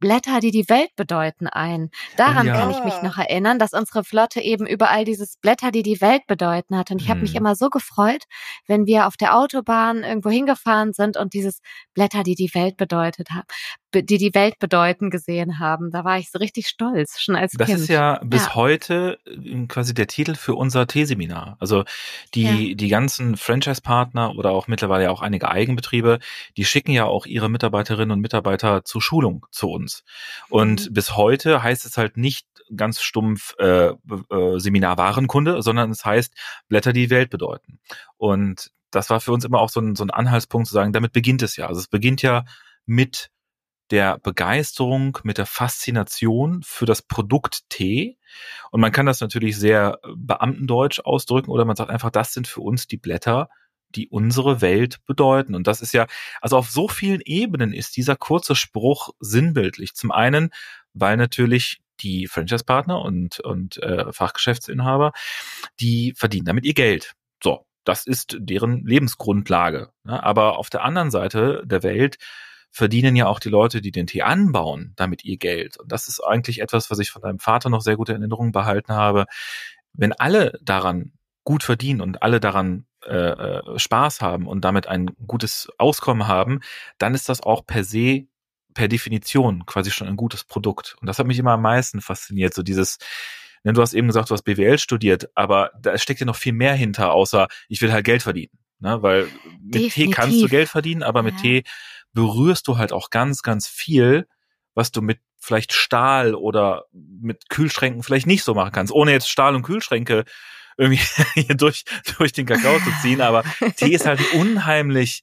Blätter, die die Welt bedeuten, ein. Daran ja. kann ich mich noch erinnern, dass unsere Flotte eben überall dieses Blätter, die die Welt bedeuten hat. Und ich habe mich mhm. immer so gefreut, wenn wir auf der Autobahn irgendwo hingefahren sind und dieses Blätter, die die Welt bedeutet haben, die die Welt bedeuten gesehen haben. Da war ich so richtig stolz, schon als das Kind. Das ist ja bis ja. heute äh, quasi der Titel für unser T-Seminar. Also die, ja. die ganzen Franchise-Partner oder auch mittlerweile auch einige Eigenbetriebe, die schicken ja auch ihre Mitarbeiterinnen und Mitarbeiter zur Schulung zu uns. Und mhm. bis heute heißt es halt nicht ganz stumpf äh, äh, Seminar Warenkunde, sondern es heißt Blätter, die die Welt bedeuten. Und das war für uns immer auch so ein, so ein Anhaltspunkt zu sagen, damit beginnt es ja. Also es beginnt ja mit der Begeisterung, mit der Faszination für das Produkt Tee. Und man kann das natürlich sehr beamtendeutsch ausdrücken oder man sagt einfach, das sind für uns die Blätter, die unsere Welt bedeuten. Und das ist ja, also auf so vielen Ebenen ist dieser kurze Spruch sinnbildlich. Zum einen, weil natürlich die Franchise-Partner und, und äh, Fachgeschäftsinhaber, die verdienen damit ihr Geld. So, das ist deren Lebensgrundlage. Ja, aber auf der anderen Seite der Welt verdienen ja auch die Leute, die den Tee anbauen, damit ihr Geld. Und das ist eigentlich etwas, was ich von deinem Vater noch sehr gute Erinnerungen behalten habe. Wenn alle daran gut verdienen und alle daran äh, äh, Spaß haben und damit ein gutes Auskommen haben, dann ist das auch per se per Definition quasi schon ein gutes Produkt. Und das hat mich immer am meisten fasziniert, so dieses, denn ne, du hast eben gesagt, du hast BWL studiert, aber da steckt ja noch viel mehr hinter, außer ich will halt Geld verdienen. Ne? Weil mit Definitiv. Tee kannst du Geld verdienen, aber mit Tee berührst du halt auch ganz, ganz viel, was du mit vielleicht Stahl oder mit Kühlschränken vielleicht nicht so machen kannst, ohne jetzt Stahl und Kühlschränke irgendwie hier durch, durch den Kakao zu ziehen. Aber Tee ist halt ein unheimlich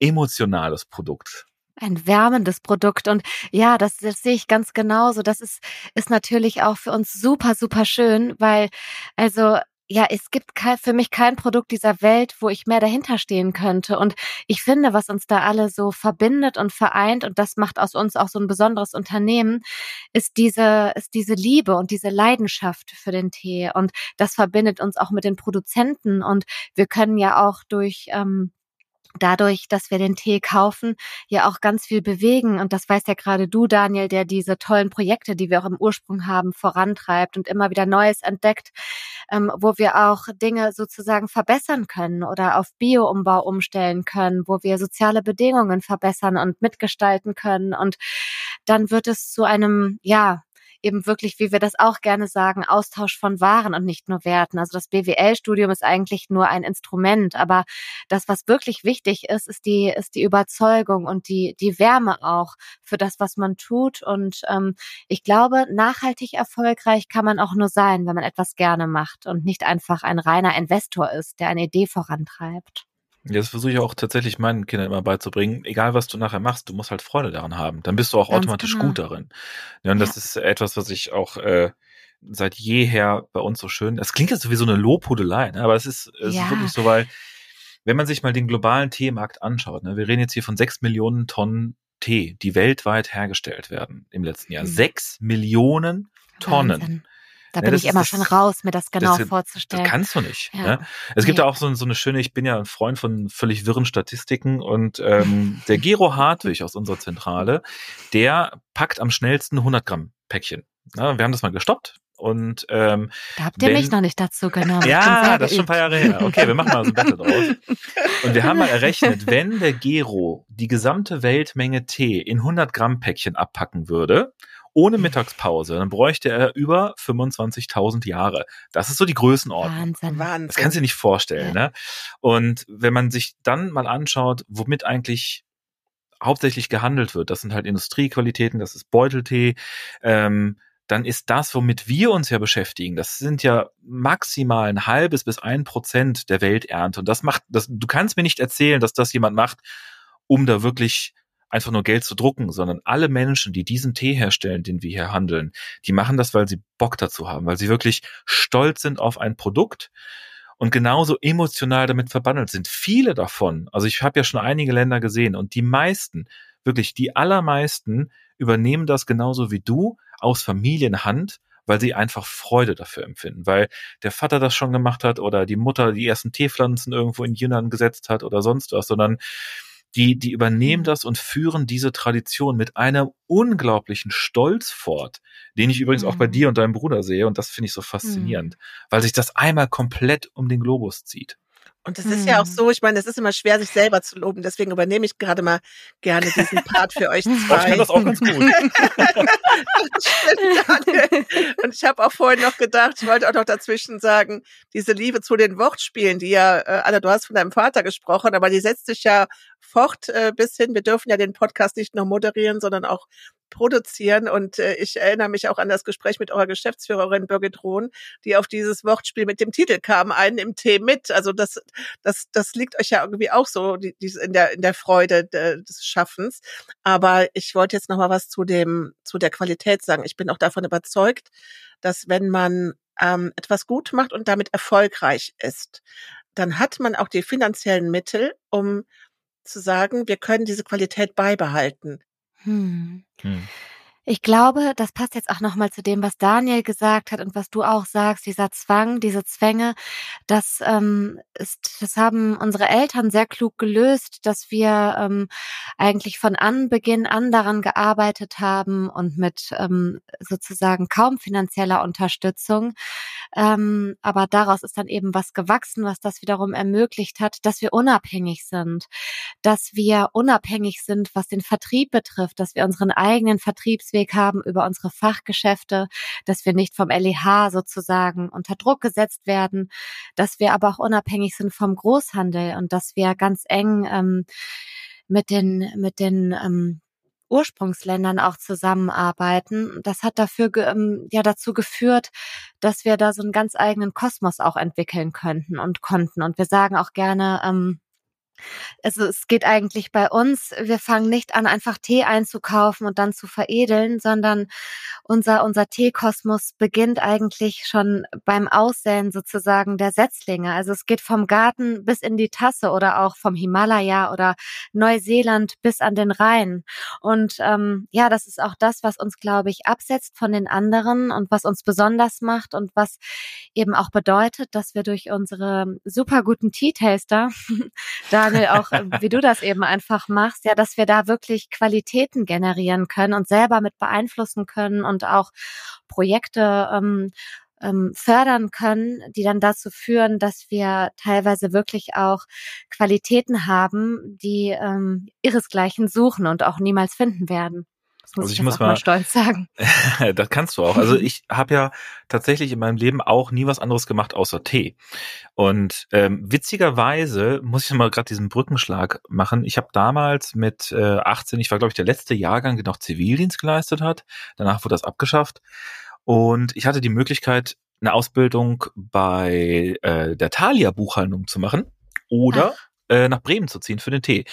emotionales Produkt. Ein wärmendes Produkt. Und ja, das, das sehe ich ganz genauso. Das ist, ist natürlich auch für uns super, super schön, weil, also ja, es gibt für mich kein Produkt dieser Welt, wo ich mehr dahinter stehen könnte. Und ich finde, was uns da alle so verbindet und vereint, und das macht aus uns auch so ein besonderes Unternehmen, ist diese, ist diese Liebe und diese Leidenschaft für den Tee. Und das verbindet uns auch mit den Produzenten. Und wir können ja auch durch, ähm, dadurch, dass wir den Tee kaufen, ja auch ganz viel bewegen. Und das weißt ja gerade du, Daniel, der diese tollen Projekte, die wir auch im Ursprung haben, vorantreibt und immer wieder Neues entdeckt, ähm, wo wir auch Dinge sozusagen verbessern können oder auf Bioumbau umstellen können, wo wir soziale Bedingungen verbessern und mitgestalten können. Und dann wird es zu einem, ja, eben wirklich, wie wir das auch gerne sagen, Austausch von Waren und nicht nur Werten. Also das BWL-Studium ist eigentlich nur ein Instrument, aber das, was wirklich wichtig ist, ist die, ist die Überzeugung und die, die Wärme auch für das, was man tut. Und ähm, ich glaube, nachhaltig erfolgreich kann man auch nur sein, wenn man etwas gerne macht und nicht einfach ein reiner Investor ist, der eine Idee vorantreibt. Ja, das versuche ich auch tatsächlich meinen Kindern immer beizubringen. Egal, was du nachher machst, du musst halt Freude daran haben. Dann bist du auch Ganz automatisch genau. gut darin. Ja, und ja. das ist etwas, was ich auch äh, seit jeher bei uns so schön. Das klingt jetzt wie so eine Lobhudelei, ne? aber es ist, es ja. ist wirklich so, weil wenn man sich mal den globalen Teemarkt anschaut, ne, wir reden jetzt hier von sechs Millionen Tonnen Tee, die weltweit hergestellt werden im letzten Jahr. Mhm. Sechs Millionen Tonnen. Wahnsinn. Da bin ja, ich immer das, schon raus, mir das genau das, vorzustellen. Das kannst du nicht. Ja. Ne? Es gibt ja auch so, so, eine schöne, ich bin ja ein Freund von völlig wirren Statistiken und ähm, der Gero Hartwig aus unserer Zentrale, der packt am schnellsten 100 Gramm Päckchen. Ja, wir haben das mal gestoppt, und ähm, da habt ihr wenn, mich noch nicht dazu genommen. Ja, das ist schon ein paar Jahre her. Okay, wir machen mal so ein Battle draus. Und wir haben mal errechnet, wenn der Gero die gesamte Weltmenge Tee in 100 Gramm Päckchen abpacken würde ohne Mittagspause, dann bräuchte er über 25.000 Jahre. Das ist so die Größenordnung. Wahnsinn. Wahnsinn. Das kannst du dir nicht vorstellen. Ja. Ne? Und wenn man sich dann mal anschaut, womit eigentlich hauptsächlich gehandelt wird, das sind halt Industriequalitäten, das ist Beuteltee, ähm, dann ist das, womit wir uns ja beschäftigen, das sind ja maximal ein halbes bis ein Prozent der Welternte. Und das macht, das, du kannst mir nicht erzählen, dass das jemand macht, um da wirklich einfach nur Geld zu drucken, sondern alle Menschen, die diesen Tee herstellen, den wir hier handeln, die machen das, weil sie Bock dazu haben, weil sie wirklich stolz sind auf ein Produkt und genauso emotional damit verbandelt sind. Viele davon, also ich habe ja schon einige Länder gesehen und die meisten, wirklich die allermeisten übernehmen das genauso wie du aus Familienhand, weil sie einfach Freude dafür empfinden, weil der Vater das schon gemacht hat oder die Mutter die ersten Teepflanzen irgendwo in Jünnern gesetzt hat oder sonst was, sondern die, die übernehmen mhm. das und führen diese Tradition mit einem unglaublichen Stolz fort, den ich übrigens mhm. auch bei mhm. dir und deinem Bruder sehe. Und das finde ich so faszinierend, mhm. weil sich das einmal komplett um den Globus zieht. Und es ist ja auch mhm. so, ich meine, es ist immer schwer, sich selber zu loben. Deswegen übernehme ich gerade mal gerne diesen Part für euch zwei. Ich finde das auch ganz gut. Und ich habe auch vorhin noch gedacht, ich wollte auch noch dazwischen sagen, diese Liebe zu den Wortspielen, die ja, äh, Anna, du hast von deinem Vater gesprochen, aber die setzt sich ja fort äh, bis hin. Wir dürfen ja den Podcast nicht nur moderieren, sondern auch produzieren. Und äh, ich erinnere mich auch an das Gespräch mit eurer Geschäftsführerin Birgit Rohn, die auf dieses Wortspiel mit dem Titel kam, einen im Tee mit. Also das, das, das liegt euch ja irgendwie auch so die, die, in, der, in der Freude des Schaffens. Aber ich wollte jetzt noch mal was zu dem, zu der Qualität sagen. Ich bin auch davon überzeugt, dass wenn man ähm, etwas gut macht und damit erfolgreich ist, dann hat man auch die finanziellen Mittel, um zu sagen, wir können diese Qualität beibehalten. Hm. Hm. Ich glaube, das passt jetzt auch nochmal zu dem, was Daniel gesagt hat und was du auch sagst, dieser Zwang, diese Zwänge, das ähm, ist, das haben unsere Eltern sehr klug gelöst, dass wir ähm, eigentlich von Anbeginn an daran gearbeitet haben und mit ähm, sozusagen kaum finanzieller Unterstützung. Ähm, aber daraus ist dann eben was gewachsen, was das wiederum ermöglicht hat, dass wir unabhängig sind, dass wir unabhängig sind, was den Vertrieb betrifft, dass wir unseren eigenen Vertriebs Ausweg haben über unsere Fachgeschäfte, dass wir nicht vom LEH sozusagen unter Druck gesetzt werden, dass wir aber auch unabhängig sind vom Großhandel und dass wir ganz eng ähm, mit den mit den ähm, Ursprungsländern auch zusammenarbeiten. Das hat dafür ähm, ja dazu geführt, dass wir da so einen ganz eigenen Kosmos auch entwickeln könnten und konnten. Und wir sagen auch gerne, ähm, Also es geht eigentlich bei uns, wir fangen nicht an, einfach Tee einzukaufen und dann zu veredeln, sondern unser, unser Teekosmos beginnt eigentlich schon beim Aussäen sozusagen der Setzlinge. Also es geht vom Garten bis in die Tasse oder auch vom Himalaya oder Neuseeland bis an den Rhein. Und ähm, ja, das ist auch das, was uns, glaube ich, absetzt von den anderen und was uns besonders macht und was eben auch bedeutet, dass wir durch unsere super guten Tea-Taster, Daniel, auch wie du das eben einfach machst, ja, dass wir da wirklich Qualitäten generieren können und selber mit beeinflussen können und auch Projekte ähm, ähm, fördern können, die dann dazu führen, dass wir teilweise wirklich auch Qualitäten haben, die ähm, ihresgleichen suchen und auch niemals finden werden. Das muss also ich, ich muss mal, mal stolz sagen. das kannst du auch. Also ich habe ja tatsächlich in meinem Leben auch nie was anderes gemacht außer Tee. Und ähm, witzigerweise muss ich mal gerade diesen Brückenschlag machen. Ich habe damals mit äh, 18, ich war glaube ich der letzte Jahrgang, der noch Zivildienst geleistet hat. Danach wurde das abgeschafft. Und ich hatte die Möglichkeit, eine Ausbildung bei äh, der Thalia Buchhandlung zu machen oder Ach. äh, nach Bremen zu ziehen für den Tee.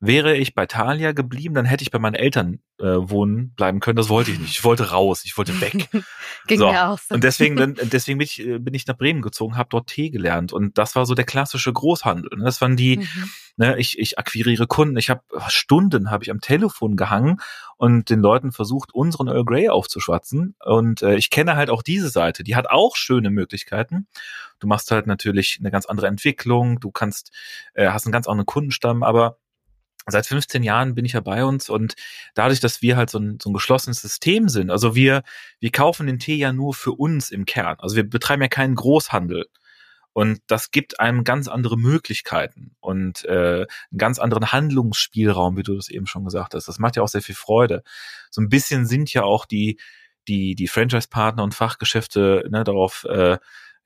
Wäre ich bei Thalia geblieben, dann hätte ich bei meinen Eltern äh, wohnen bleiben können. Das wollte ich nicht. Ich wollte raus, ich wollte weg. Ging so. mir auch so. Und deswegen, dann, deswegen bin ich, äh, bin ich nach Bremen gezogen, habe dort Tee gelernt. Und das war so der klassische Großhandel. Ne? Das waren die, mhm. ne, ich, ich akquiriere Kunden. Ich habe Stunden habe ich am Telefon gehangen und den Leuten versucht, unseren Earl Grey aufzuschwatzen. Und äh, ich kenne halt auch diese Seite. Die hat auch schöne Möglichkeiten. Du machst halt natürlich eine ganz andere Entwicklung. Du kannst, äh, hast einen ganz anderen Kundenstamm, aber seit 15 Jahren bin ich ja bei uns und dadurch, dass wir halt so ein, so ein geschlossenes System sind, also wir, wir kaufen den Tee ja nur für uns im Kern. Also wir betreiben ja keinen Großhandel. Und das gibt einem ganz andere Möglichkeiten und äh, einen ganz anderen Handlungsspielraum, wie du das eben schon gesagt hast. Das macht ja auch sehr viel Freude. So ein bisschen sind ja auch die, die, die Franchise-Partner und Fachgeschäfte ne, darauf äh,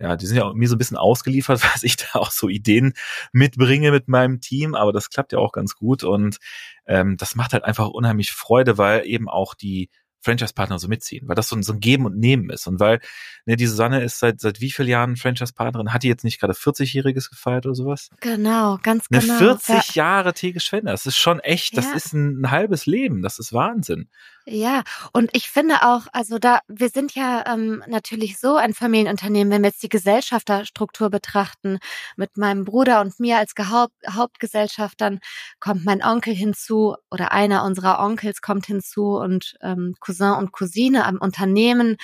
ja, die sind ja mir so ein bisschen ausgeliefert, was ich da auch so Ideen mitbringe mit meinem Team, aber das klappt ja auch ganz gut und ähm, das macht halt einfach unheimlich Freude, weil eben auch die Franchise-Partner so mitziehen, weil das so ein, so ein Geben und Nehmen ist. Und weil, ne, die Susanne ist seit, seit wie vielen Jahren Franchise-Partnerin? Hat die jetzt nicht gerade 40-Jähriges gefeiert oder sowas? Genau, ganz Eine genau. 40 ja. Jahre Teges Schwender. Das ist schon echt, das ja. ist ein, ein halbes Leben. Das ist Wahnsinn. Ja, und ich finde auch, also da, wir sind ja ähm, natürlich so ein Familienunternehmen, wenn wir jetzt die Gesellschafterstruktur betrachten, mit meinem Bruder und mir als Gehaupt, Hauptgesellschaftern kommt mein Onkel hinzu oder einer unserer Onkels kommt hinzu und ähm, Cousin und Cousine am Unternehmen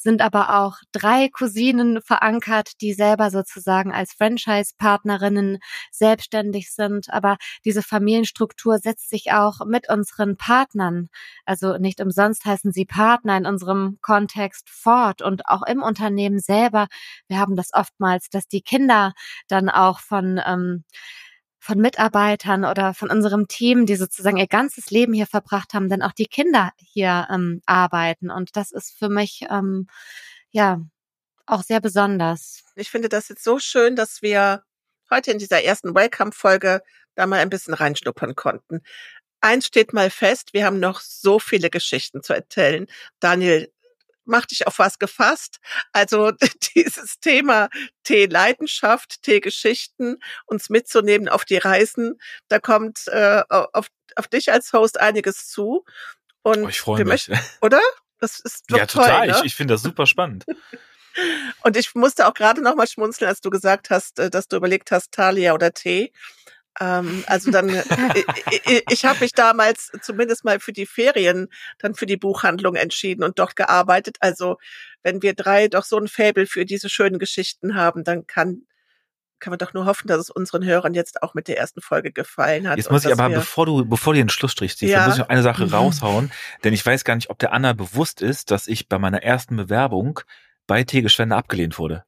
sind aber auch drei Cousinen verankert, die selber sozusagen als Franchise-Partnerinnen selbstständig sind. Aber diese Familienstruktur setzt sich auch mit unseren Partnern, also nicht umsonst heißen sie Partner in unserem Kontext fort und auch im Unternehmen selber. Wir haben das oftmals, dass die Kinder dann auch von ähm, von Mitarbeitern oder von unserem Team, die sozusagen ihr ganzes Leben hier verbracht haben, dann auch die Kinder hier ähm, arbeiten. Und das ist für mich ähm, ja auch sehr besonders. Ich finde das jetzt so schön, dass wir heute in dieser ersten Welcome-Folge da mal ein bisschen reinschnuppern konnten. Eins steht mal fest, wir haben noch so viele Geschichten zu erzählen. Daniel, mach dich auf was gefasst. Also dieses Thema Tee-Leidenschaft, Tee-Geschichten, uns mitzunehmen auf die Reisen, da kommt äh, auf, auf dich als Host einiges zu. Und oh, ich freue mich. Möchten, oder? Das ist doch ja, toll, total. Ne? Ich, ich finde das super spannend. Und ich musste auch gerade noch mal schmunzeln, als du gesagt hast, äh, dass du überlegt hast, Thalia oder Tee. Ähm, also dann, äh, ich, ich habe mich damals zumindest mal für die Ferien dann für die Buchhandlung entschieden und dort gearbeitet. Also wenn wir drei doch so ein Faible für diese schönen Geschichten haben, dann kann kann man doch nur hoffen, dass es unseren Hörern jetzt auch mit der ersten Folge gefallen hat. Jetzt muss ich aber, bevor du, bevor du den Schlussstrich ziehst, ja. muss ich noch eine Sache mhm. raushauen, denn ich weiß gar nicht, ob der Anna bewusst ist, dass ich bei meiner ersten Bewerbung bei Tegeschwende abgelehnt wurde.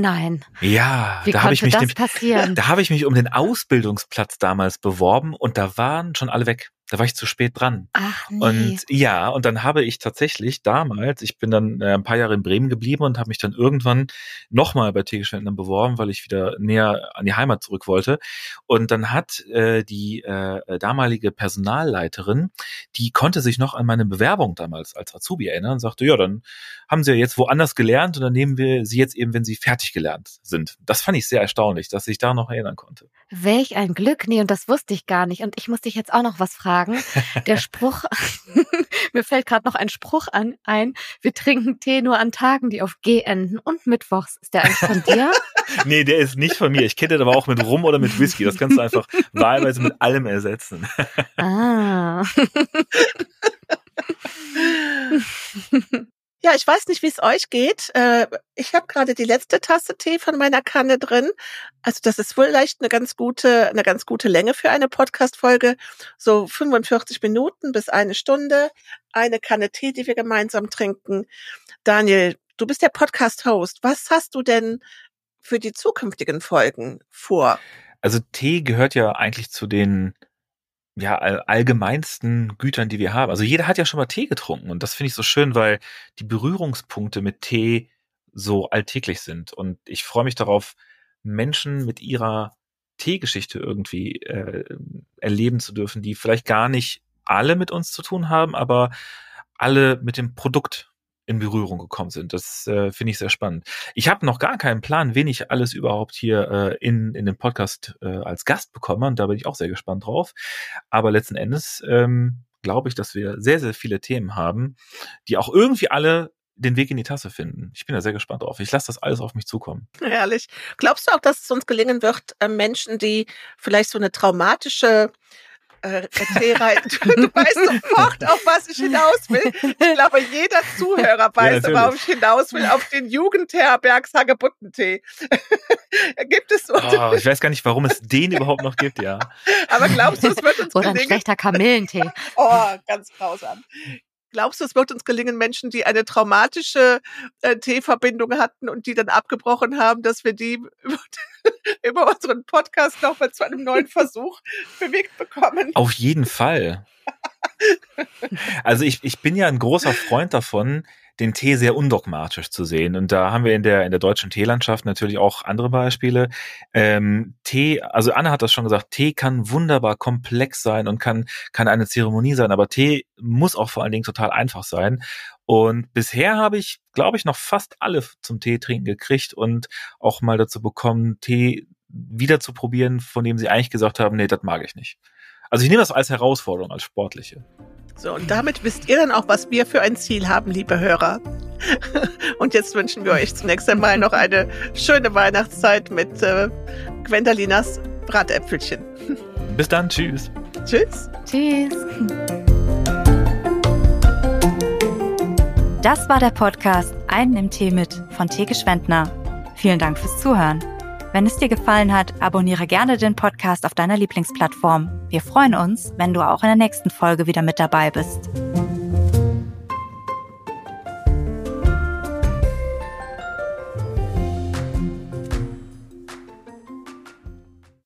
Nein. Ja, Wie da habe ich mich passieren? da habe ich mich um den Ausbildungsplatz damals beworben und da waren schon alle weg. Da war ich zu spät dran. Ach nee. Und ja, und dann habe ich tatsächlich damals, ich bin dann äh, ein paar Jahre in Bremen geblieben und habe mich dann irgendwann nochmal bei Tegeschwendern beworben, weil ich wieder näher an die Heimat zurück wollte. Und dann hat äh, die äh, damalige Personalleiterin, die konnte sich noch an meine Bewerbung damals als Azubi erinnern und sagte, ja, dann haben sie ja jetzt woanders gelernt und dann nehmen wir sie jetzt eben, wenn sie fertig gelernt sind. Das fand ich sehr erstaunlich, dass ich da noch erinnern konnte. Welch ein Glück. Nee, und das wusste ich gar nicht. Und ich muss dich jetzt auch noch was fragen sagen. Der Spruch, mir fällt gerade noch ein Spruch an, ein, wir trinken Tee nur an Tagen, die auf G enden und mittwochs. Ist der eigentlich von dir? nee, der ist nicht von mir. Ich kenne den aber auch mit Rum oder mit Whisky. Das kannst du einfach wahlweise mit allem ersetzen. ah. Ja, ich weiß nicht, wie es euch geht. Äh, ich habe gerade die letzte Tasse Tee von meiner Kanne drin. Also das ist wohl leicht eine ganz gute, eine ganz gute Länge für eine Podcast-Folge. So 45 Minuten bis eine Stunde. Eine Kanne Tee, die wir gemeinsam trinken. Daniel, du bist der Podcast-Host. Was hast du denn für die zukünftigen Folgen vor? Also Tee gehört ja eigentlich zu den ja, allgemeinsten Gütern, die wir haben. Also jeder hat ja schon mal Tee getrunken und das finde ich so schön, weil die Berührungspunkte mit Tee so alltäglich sind. Und ich freue mich darauf, Menschen mit ihrer Teegeschichte irgendwie äh, erleben zu dürfen, die vielleicht gar nicht alle mit uns zu tun haben, aber alle mit dem Produkt in Berührung gekommen sind. Das äh, finde ich sehr spannend. Ich habe noch gar keinen Plan, wen ich alles überhaupt hier äh, in, in den Podcast äh, als Gast bekomme. Und da bin ich auch sehr gespannt drauf. Aber letzten Endes ähm, glaube ich, dass wir sehr, sehr viele Themen haben, die auch irgendwie alle den Weg in die Tasse finden. Ich bin da sehr gespannt drauf. Ich lasse das alles auf mich zukommen. Herrlich. Glaubst du auch, dass es uns gelingen wird, äh, Menschen, die vielleicht so eine traumatische äh, Tera, du, du weißt sofort, auf was ich hinaus will. Ich glaube, jeder Zuhörer weiß, ja, worauf ich hinaus will, auf den Jugendherbergs Hagebuttentee. gibt es so? Oh, ich weiß gar nicht, warum es den überhaupt noch gibt, ja. Aber glaubst du, es wird uns Oder ein schlechter Kamillentee. oh, ganz grausam. Glaubst du, es wird uns gelingen, Menschen, die eine traumatische äh, T-Verbindung hatten und die dann abgebrochen haben, dass wir die über, über unseren Podcast nochmal zu einem neuen Versuch bewegt bekommen? Auf jeden Fall. also ich, ich bin ja ein großer Freund davon, den Tee sehr undogmatisch zu sehen. Und da haben wir in der, in der deutschen Teelandschaft natürlich auch andere Beispiele. Ähm, Tee, also Anna hat das schon gesagt, Tee kann wunderbar komplex sein und kann, kann eine Zeremonie sein, aber Tee muss auch vor allen Dingen total einfach sein. Und bisher habe ich, glaube ich, noch fast alle zum Tee trinken gekriegt und auch mal dazu bekommen, Tee wieder zu probieren, von dem sie eigentlich gesagt haben, nee, das mag ich nicht. Also ich nehme das als Herausforderung, als sportliche. So, und damit wisst ihr dann auch, was wir für ein Ziel haben, liebe Hörer. Und jetzt wünschen wir euch zunächst einmal noch eine schöne Weihnachtszeit mit äh, Gwendalinas Bratäpfelchen. Bis dann, tschüss. Tschüss. Tschüss. Das war der Podcast Einen im Tee mit von Theke Schwendner. Vielen Dank fürs Zuhören. Wenn es dir gefallen hat, abonniere gerne den Podcast auf deiner Lieblingsplattform. Wir freuen uns, wenn du auch in der nächsten Folge wieder mit dabei bist.